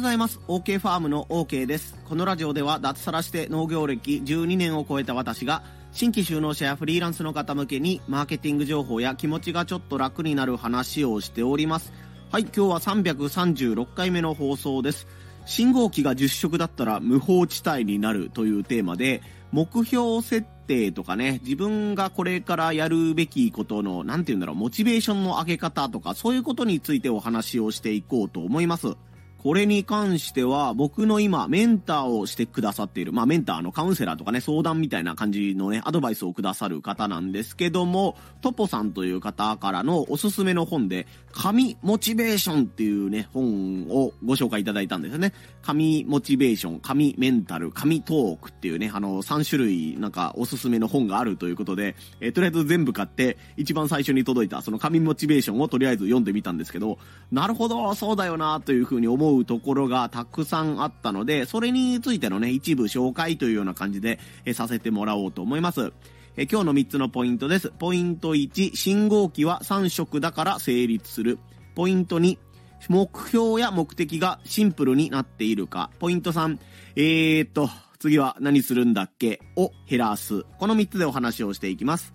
ございます。OK ファームの OK です。このラジオでは脱サラして農業歴12年を超えた私が新規就農者やフリーランスの方向けにマーケティング情報や気持ちがちょっと楽になる話をしております。はい、今日は336回目の放送です。信号機が10色だったら無法地帯になるというテーマで、目標設定とかね、自分がこれからやるべきことの、なんて言うんだろう、モチベーションの上げ方とか、そういうことについてお話をしていこうと思います。これに関しては、僕の今、メンターをしてくださっている、まあ、メンターのカウンセラーとかね、相談みたいな感じのね、アドバイスをくださる方なんですけども、トポさんという方からのおすすめの本で、神モチベーションっていうね、本をご紹介いただいたんですよね。神モチベーション、神メンタル、神トークっていうね、あの、3種類なんかおすすめの本があるということで、えー、とりあえず全部買って、一番最初に届いたその神モチベーションをとりあえず読んでみたんですけど、なるほど、そうだよな、というふうに思ううところがたくさんあったので、それについてのね、一部紹介というような感じで、えさせてもらおうと思います。え今日の3つのポイントです。ポイント1、信号機は3色だから成立する。ポイント2、目標や目的がシンプルになっているか。ポイント3、えーっと、次は何するんだっけ？を減らす。この3つでお話をしていきます。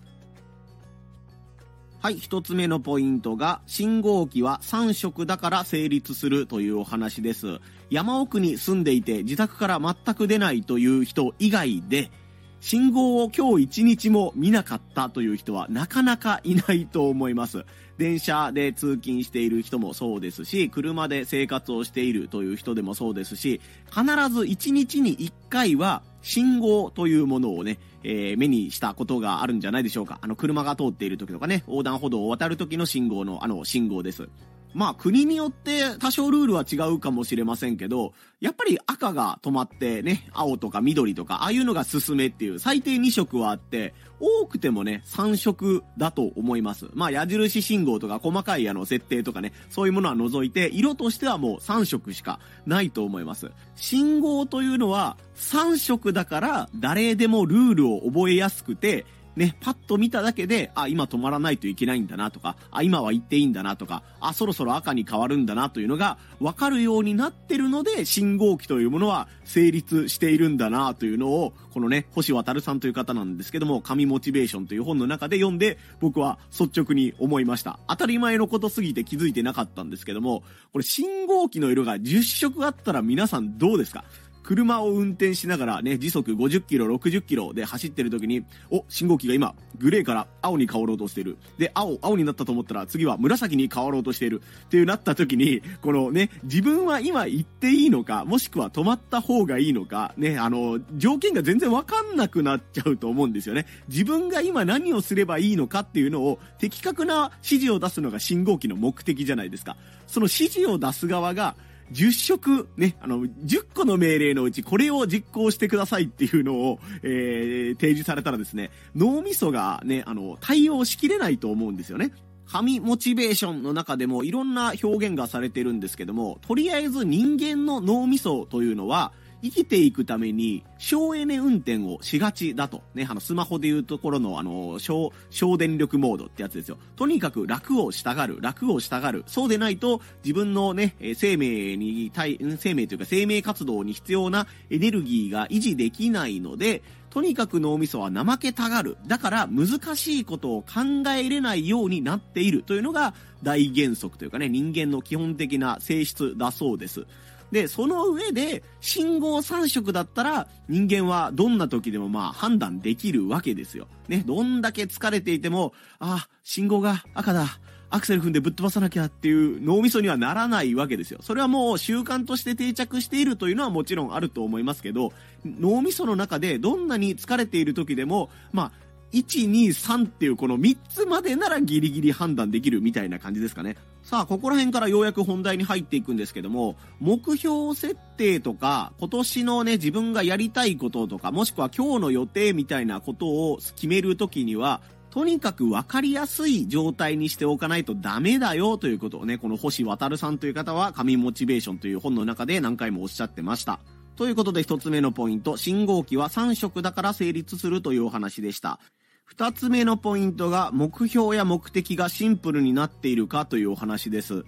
はい、一つ目のポイントが、信号機は3色だから成立するというお話です。山奥に住んでいて自宅から全く出ないという人以外で、信号を今日一日も見なかったという人はなかなかいないと思います。電車で通勤している人もそうですし、車で生活をしているという人でもそうですし、必ず一日に一回は信号というものをね、えー、目にしたことがあるんじゃないでしょうか。あの、車が通っている時とかね、横断歩道を渡る時の信号の、あの、信号です。まあ国によって多少ルールは違うかもしれませんけど、やっぱり赤が止まってね、青とか緑とか、ああいうのが進めっていう最低2色はあって、多くてもね、3色だと思います。まあ矢印信号とか細かいあの設定とかね、そういうものは除いて、色としてはもう3色しかないと思います。信号というのは3色だから誰でもルールを覚えやすくて、ね、パッと見ただけで、あ、今止まらないといけないんだなとか、あ、今は行っていいんだなとか、あ、そろそろ赤に変わるんだなというのが分かるようになってるので、信号機というものは成立しているんだなというのを、このね、星渡さんという方なんですけども、神モチベーションという本の中で読んで、僕は率直に思いました。当たり前のことすぎて気づいてなかったんですけども、これ信号機の色が10色あったら皆さんどうですか？車を運転しながらね、時速50キロ、60キロで走ってる時に、お、信号機が今、グレーから青に変わろうとしてる。で、青、青になったと思ったら次は紫に変わろうとしている。っていうなった時に、このね、自分は今行っていいのか、もしくは止まった方がいいのか、ね、あの、条件が全然わかんなくなっちゃうと思うんですよね。自分が今何をすればいいのかっていうのを、的確な指示を出すのが信号機の目的じゃないですか。その指示を出す側が、10色、ね、あの、10個の命令のうちこれを実行してくださいっていうのを、えー、提示されたらですね、脳みそがね、あの、対応しきれないと思うんですよね。神モチベーションの中でもいろんな表現がされてるんですけども、とりあえず人間の脳みそというのは、生きていくために省エネ運転をしがちだと。ね、あの、スマホでいうところの、あの、省、省電力モードってやつですよ。とにかく楽をしたがる、楽をしたがる。そうでないと、自分のね、生命に対、生命というか生命活動に必要なエネルギーが維持できないので、とにかく脳みそは怠けたがる。だから難しいことを考えれないようになっているというのが大原則というかね、人間の基本的な性質だそうです。で、その上で、信号3色だったら、人間はどんな時でもまあ判断できるわけですよ。ね、どんだけ疲れていても、あ、信号が赤だ。アクセル踏んでぶっ飛ばさなきゃっていう脳みそにはならないわけですよ。それはもう習慣として定着しているというのはもちろんあると思いますけど、脳みその中でどんなに疲れている時でも、まあ、1、2、3っていうこの3つまでならギリギリ判断できるみたいな感じですかね。さあ、ここら辺からようやく本題に入っていくんですけども、目標設定とか、今年のね、自分がやりたいこととか、もしくは今日の予定みたいなことを決めるときには、とにかく分かりやすい状態にしておかないとダメだよということをね、この星渡さんという方は、神モチベーションという本の中で何回もおっしゃってました。ということで一つ目のポイント、信号機は3色だから成立するというお話でした。二つ目のポイントが目標や目的がシンプルになっているかというお話です。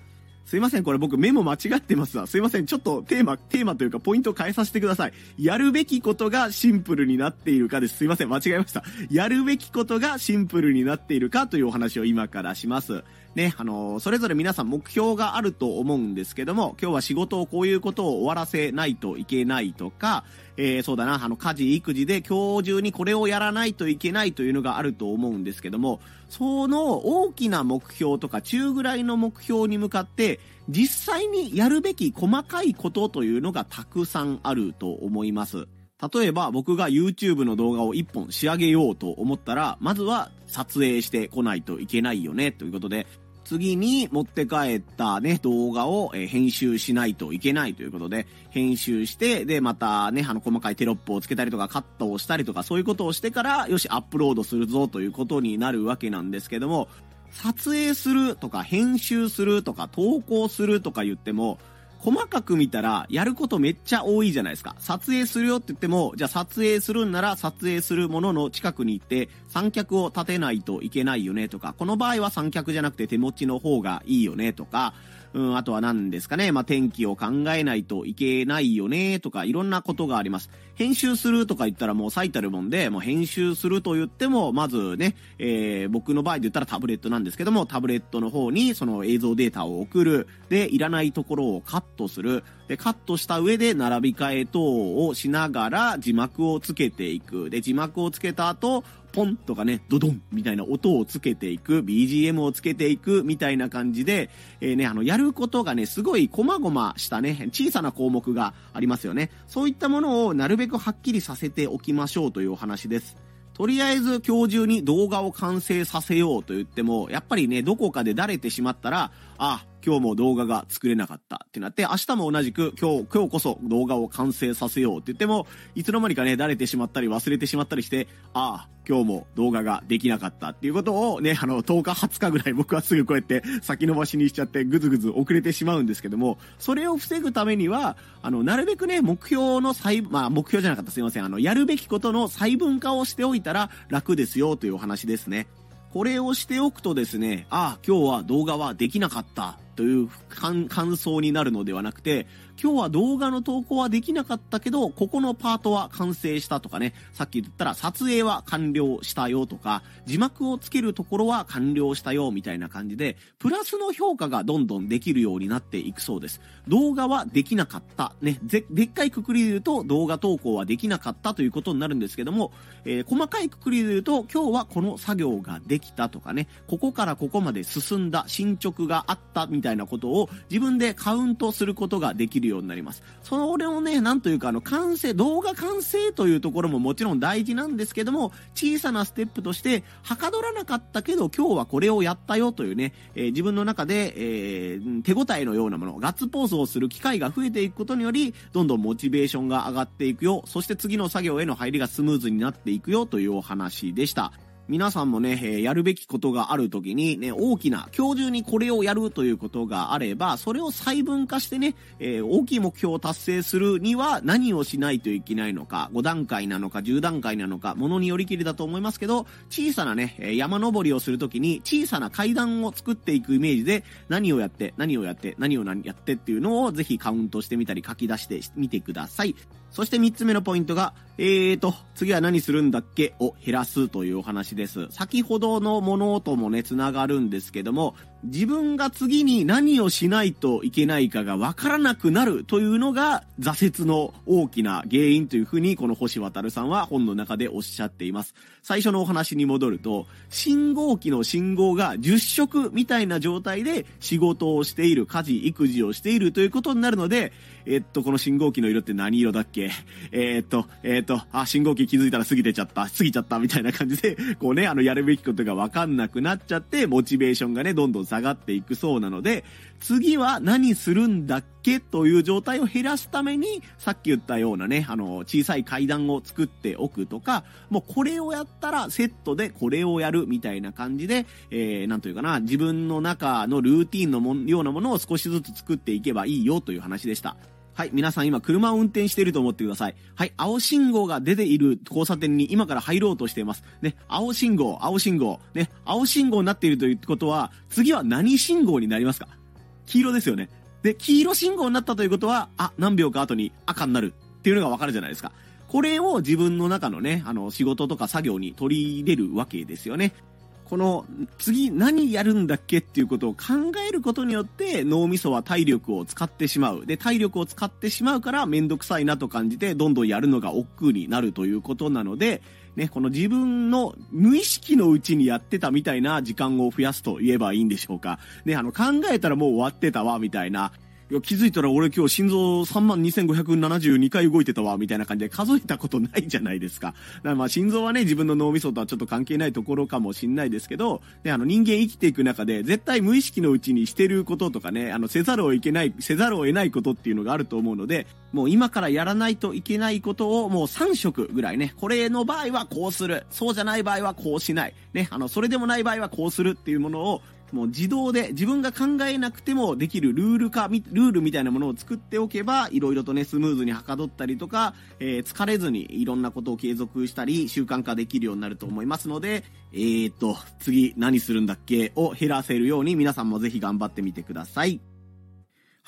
すいません、これ僕メモ間違ってますわ。すいません、ちょっとテーマ、テーマというかポイントを変えさせてください。やるべきことがシンプルになっているかです。すいません、間違えました。やるべきことがシンプルになっているかというお話を今からします。ね、あのそれぞれ皆さん目標があると思うんですけども、今日は仕事をこういうことを終わらせないといけないとか、えー、そうだな、あの、家事、育児で今日中にこれをやらないといけないというのがあると思うんですけども、その大きな目標とか中ぐらいの目標に向かって、実際にやるべき細かいことというのがたくさんあると思います。例えば僕が YouTube の動画を1本仕上げようと思ったら、まずは撮影してこないといけないよね、ということで、次に持って帰ったね、動画を、え編集しないといけないということで、編集して、で、またね、あの、細かいテロップをつけたりとか、カットをしたりとか、そういうことをしてから、よし、アップロードするぞということになるわけなんですけども、撮影するとか、編集するとか、投稿するとか言っても、細かく見たら、やることめっちゃ多いじゃないですか。撮影するよって言っても、じゃあ撮影するんなら撮影するものの近くに行って、三脚を立てないといけないよねとか、この場合は三脚じゃなくて手持ちの方がいいよねとか、うん、あとは何ですかね、まあ、天気を考えないといけないよね、とか、いろんなことがあります。編集するとか言ったらもう最たるもんで、もう編集すると言っても、まずね、えー、僕の場合で言ったらタブレットなんですけども、タブレットの方にその映像データを送る。で、いらないところをカットする。で、カットした上で並び替え等をしながら字幕をつけていく。で、字幕をつけた後、ポンとかね、ドドンみたいな音をつけていく、BGM をつけていくみたいな感じで、えー、ね、あの、やることがね、すごい細々したね、小さな項目がありますよね。そういったものをなるべくはっきりさせておきましょうというお話です。とりあえず今日中に動画を完成させようと言っても、やっぱりね、どこかでだれてしまったら、あ、今日も動画が作れなかったってなって、明日も同じく今日、今日こそ動画を完成させようって言っても、いつの間にかね、だれてしまったり忘れてしまったりして、ああ、今日も動画ができなかったっていうことをね、あの、10日、20日ぐらい僕はすぐこうやって先延ばしにしちゃってぐずぐず遅れてしまうんですけども、それを防ぐためには、あの、なるべくね、目標の細、まあ、目標じゃなかったすいません。あの、やるべきことの細分化をしておいたら楽ですよというお話ですね。これをしておくとですね、ああ、今日は動画はできなかったという感想になるのではなくて、今日は動画の投稿はできなかったけど、ここのパートは完成したとかね、さっき言ったら撮影は完了したよとか、字幕をつけるところは完了したよみたいな感じで、プラスの評価がどんどんできるようになっていくそうです。動画はできなかった。ね、でっかいくくりで言うと動画投稿はできなかったということになるんですけども、えー、細かいくくりで言うと今日はこの作業ができたとかね、ここからここまで進んだ進捗があったみたいなたいなことを自分でカウントすることができるようになります。それをね、なんというか、あの、完成、動画完成というところももちろん大事なんですけども、小さなステップとして、はかどらなかったけど、今日はこれをやったよというね、えー、自分の中で、えー、手応えのようなもの、ガッツポーズをする機会が増えていくことにより、どんどんモチベーションが上がっていくよ、そして次の作業への入りがスムーズになっていくよというお話でした。皆さんもね、えー、やるべきことがある時にね、大きな、今日中にこれをやるということがあれば、それを細分化してね、えー、大きい目標を達成するには何をしないといけないのか、5段階なのか10段階なのか、ものによりきりだと思いますけど、小さなね、山登りをするときに小さな階段を作っていくイメージで、何をやって、何をやって、何をやってっていうのをぜひカウントしてみたり書き出してみてください。そして3つ目のポイントが、えーと、次は何するんだっけ？を減らすというお話です。先ほどのものともね、つながるんですけども、自分が次に何をしないといけないかがわからなくなるというのが挫折の大きな原因というふうにこの星渡さんは本の中でおっしゃっています。最初のお話に戻ると、信号機の信号が10色みたいな状態で仕事をしている、家事、育児をしているということになるので、えっと、この信号機の色って何色だっけ？えー、っと、えー、っと、あ、信号機気づいたら過ぎてちゃった、過ぎちゃったみたいな感じで、こうね、あの、やるべきことがわかんなくなっちゃって、モチベーションがね、どんどん下がっていくそうなので、次は何するんだっけという状態を減らすために、さっき言ったようなね、あの、小さい階段を作っておくとか、もうこれをやったらセットでこれをやるみたいな感じで、えー、なんというかな、自分の中のルーティンのもようなものを少しずつ作っていけばいいよという話でした。はい、皆さん今車を運転していると思ってください。はい、青信号が出ている交差点に今から入ろうとしています。ね、青信号、青信号、ね、青信号になっているということは、次は何信号になりますか？黄色ですよね。で、黄色信号になったということは、あ、何秒か後に赤になるっていうのがわかるじゃないですか。これを自分の中のね、あの、仕事とか作業に取り入れるわけですよね。この次何やるんだっけっていうことを考えることによって脳みそは体力を使ってしまう。で、体力を使ってしまうからめんどくさいなと感じてどんどんやるのが億劫になるということなので、ね、この自分の無意識のうちにやってたみたいな時間を増やすと言えばいいんでしょうか。ね、あの考えたらもう終わってたわ、みたいな。いや、気づいたら俺今日心臓3万2572回動いてたわ、みたいな感じで数えたことないじゃないですか。だからまあ心臓はね、自分の脳みそとはちょっと関係ないところかもしんないですけど、ね、あの人間生きていく中で絶対無意識のうちにしてることとかね、あのせざるをいけない、せざるを得ないことっていうのがあると思うので、もう今からやらないといけないことをもう3色ぐらいね、これの場合はこうする、そうじゃない場合はこうしない、ね、あの、それでもない場合はこうするっていうものをもう自動で自分が考えなくてもできるルール化、ルールみたいなものを作っておけば、いろいろとね、スムーズにはかどったりとか、えー、疲れずにいろんなことを継続したり、習慣化できるようになると思いますので、えーと、次何するんだっけを減らせるように皆さんもぜひ頑張ってみてください。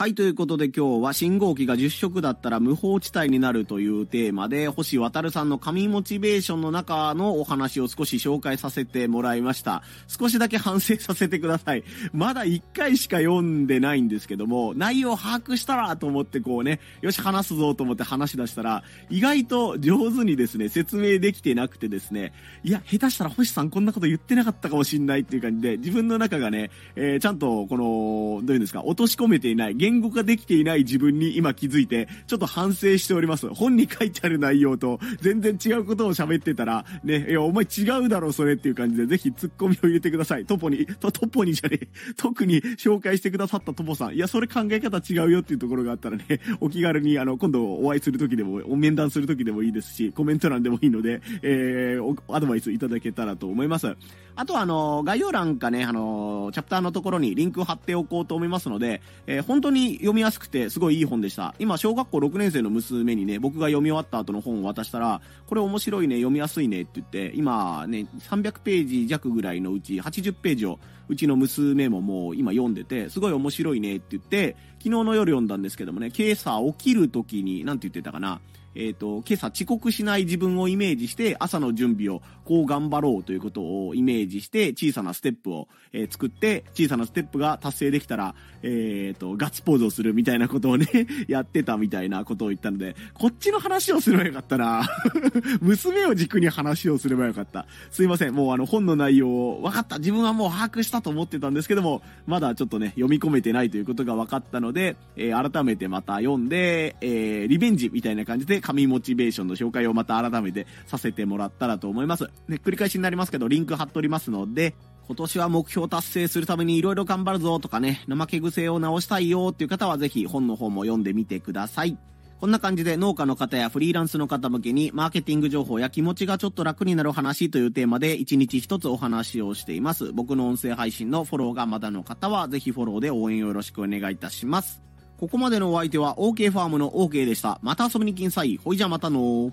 はい、ということで今日は信号機が10色だったら無法地帯になるというテーマで、星渡さんの神モチベーションの中のお話を少し紹介させてもらいました。少しだけ反省させてください。まだ1回しか読んでないんですけども、内容把握したらと思ってこうね、よし話すぞと思って話し出したら、意外と上手にですね、説明できてなくてですね、いや、下手したら星さんこんなこと言ってなかったかもしんないっていう感じで、自分の中がね、えー、ちゃんとこの、どういうんですか、落とし込めていない、言語化できていない自分に今気づいて、ちょっと反省しております。本に書いてある内容と全然違うことを喋ってたら、ね、いや、お前違うだろ、それっていう感じで、ぜひツッコミを入れてください。トポに、トトポにじゃねえ、特に紹介してくださったトポさん。いや、それ考え方違うよっていうところがあったらね、お気軽に、あの、今度お会いするときでも、お面談するときでもいいですし、コメント欄でもいいので、えー、アドバイスいただけたらと思います。あとは、あの、概要欄かね、あの、チャプターのところにリンクを貼っておこうと思いますので、えー、本当に読みやすくて、すごいいい本でした。今、小学校6年生の娘にね、僕が読み終わった後の本を渡したら、これ面白いね、読みやすいねって言って、今ね、300ページ弱ぐらいのうち80ページを、うちの娘ももう今読んでて、すごい面白いねって言って、昨日の夜読んだんですけどもね、今朝起きる時に、何て言ってたかな、えっ、ー、と、今朝遅刻しない自分をイメージして、朝の準備をこう頑張ろうということをイメージして、小さなステップを、えー、作って、小さなステップが達成できたら、えっ、ー、と、ガッツポーズをするみたいなことをね やってたみたいなことを言ったので、こっちの話をすればよかったな 娘を軸に話をすればよかった。すいません。もうあの本の内容を分かった。自分はもう把握したと思ってたんですけども、まだちょっとね、読み込めてないということが分かったので、え改めてまた読んで、えリベンジみたいな感じでで神モチベーションの紹介をまた改めてさせてもらったらと思います。ね、繰り返しになりますけど、リンク貼っておりますので、今年は目標達成するために色々頑張るぞとかね、怠け癖を直したいよっていう方はぜひ本の方も読んでみてください。こんな感じで農家の方やフリーランスの方向けにマーケティング情報や気持ちがちょっと楽になる話というテーマで1日1つお話をしています。僕の音声配信のフォローがまだの方はぜひフォローで応援よろしくお願いいたします。ここまでのお相手は OK ファームの OK でした。また遊びに来んさい。ほいじゃまたの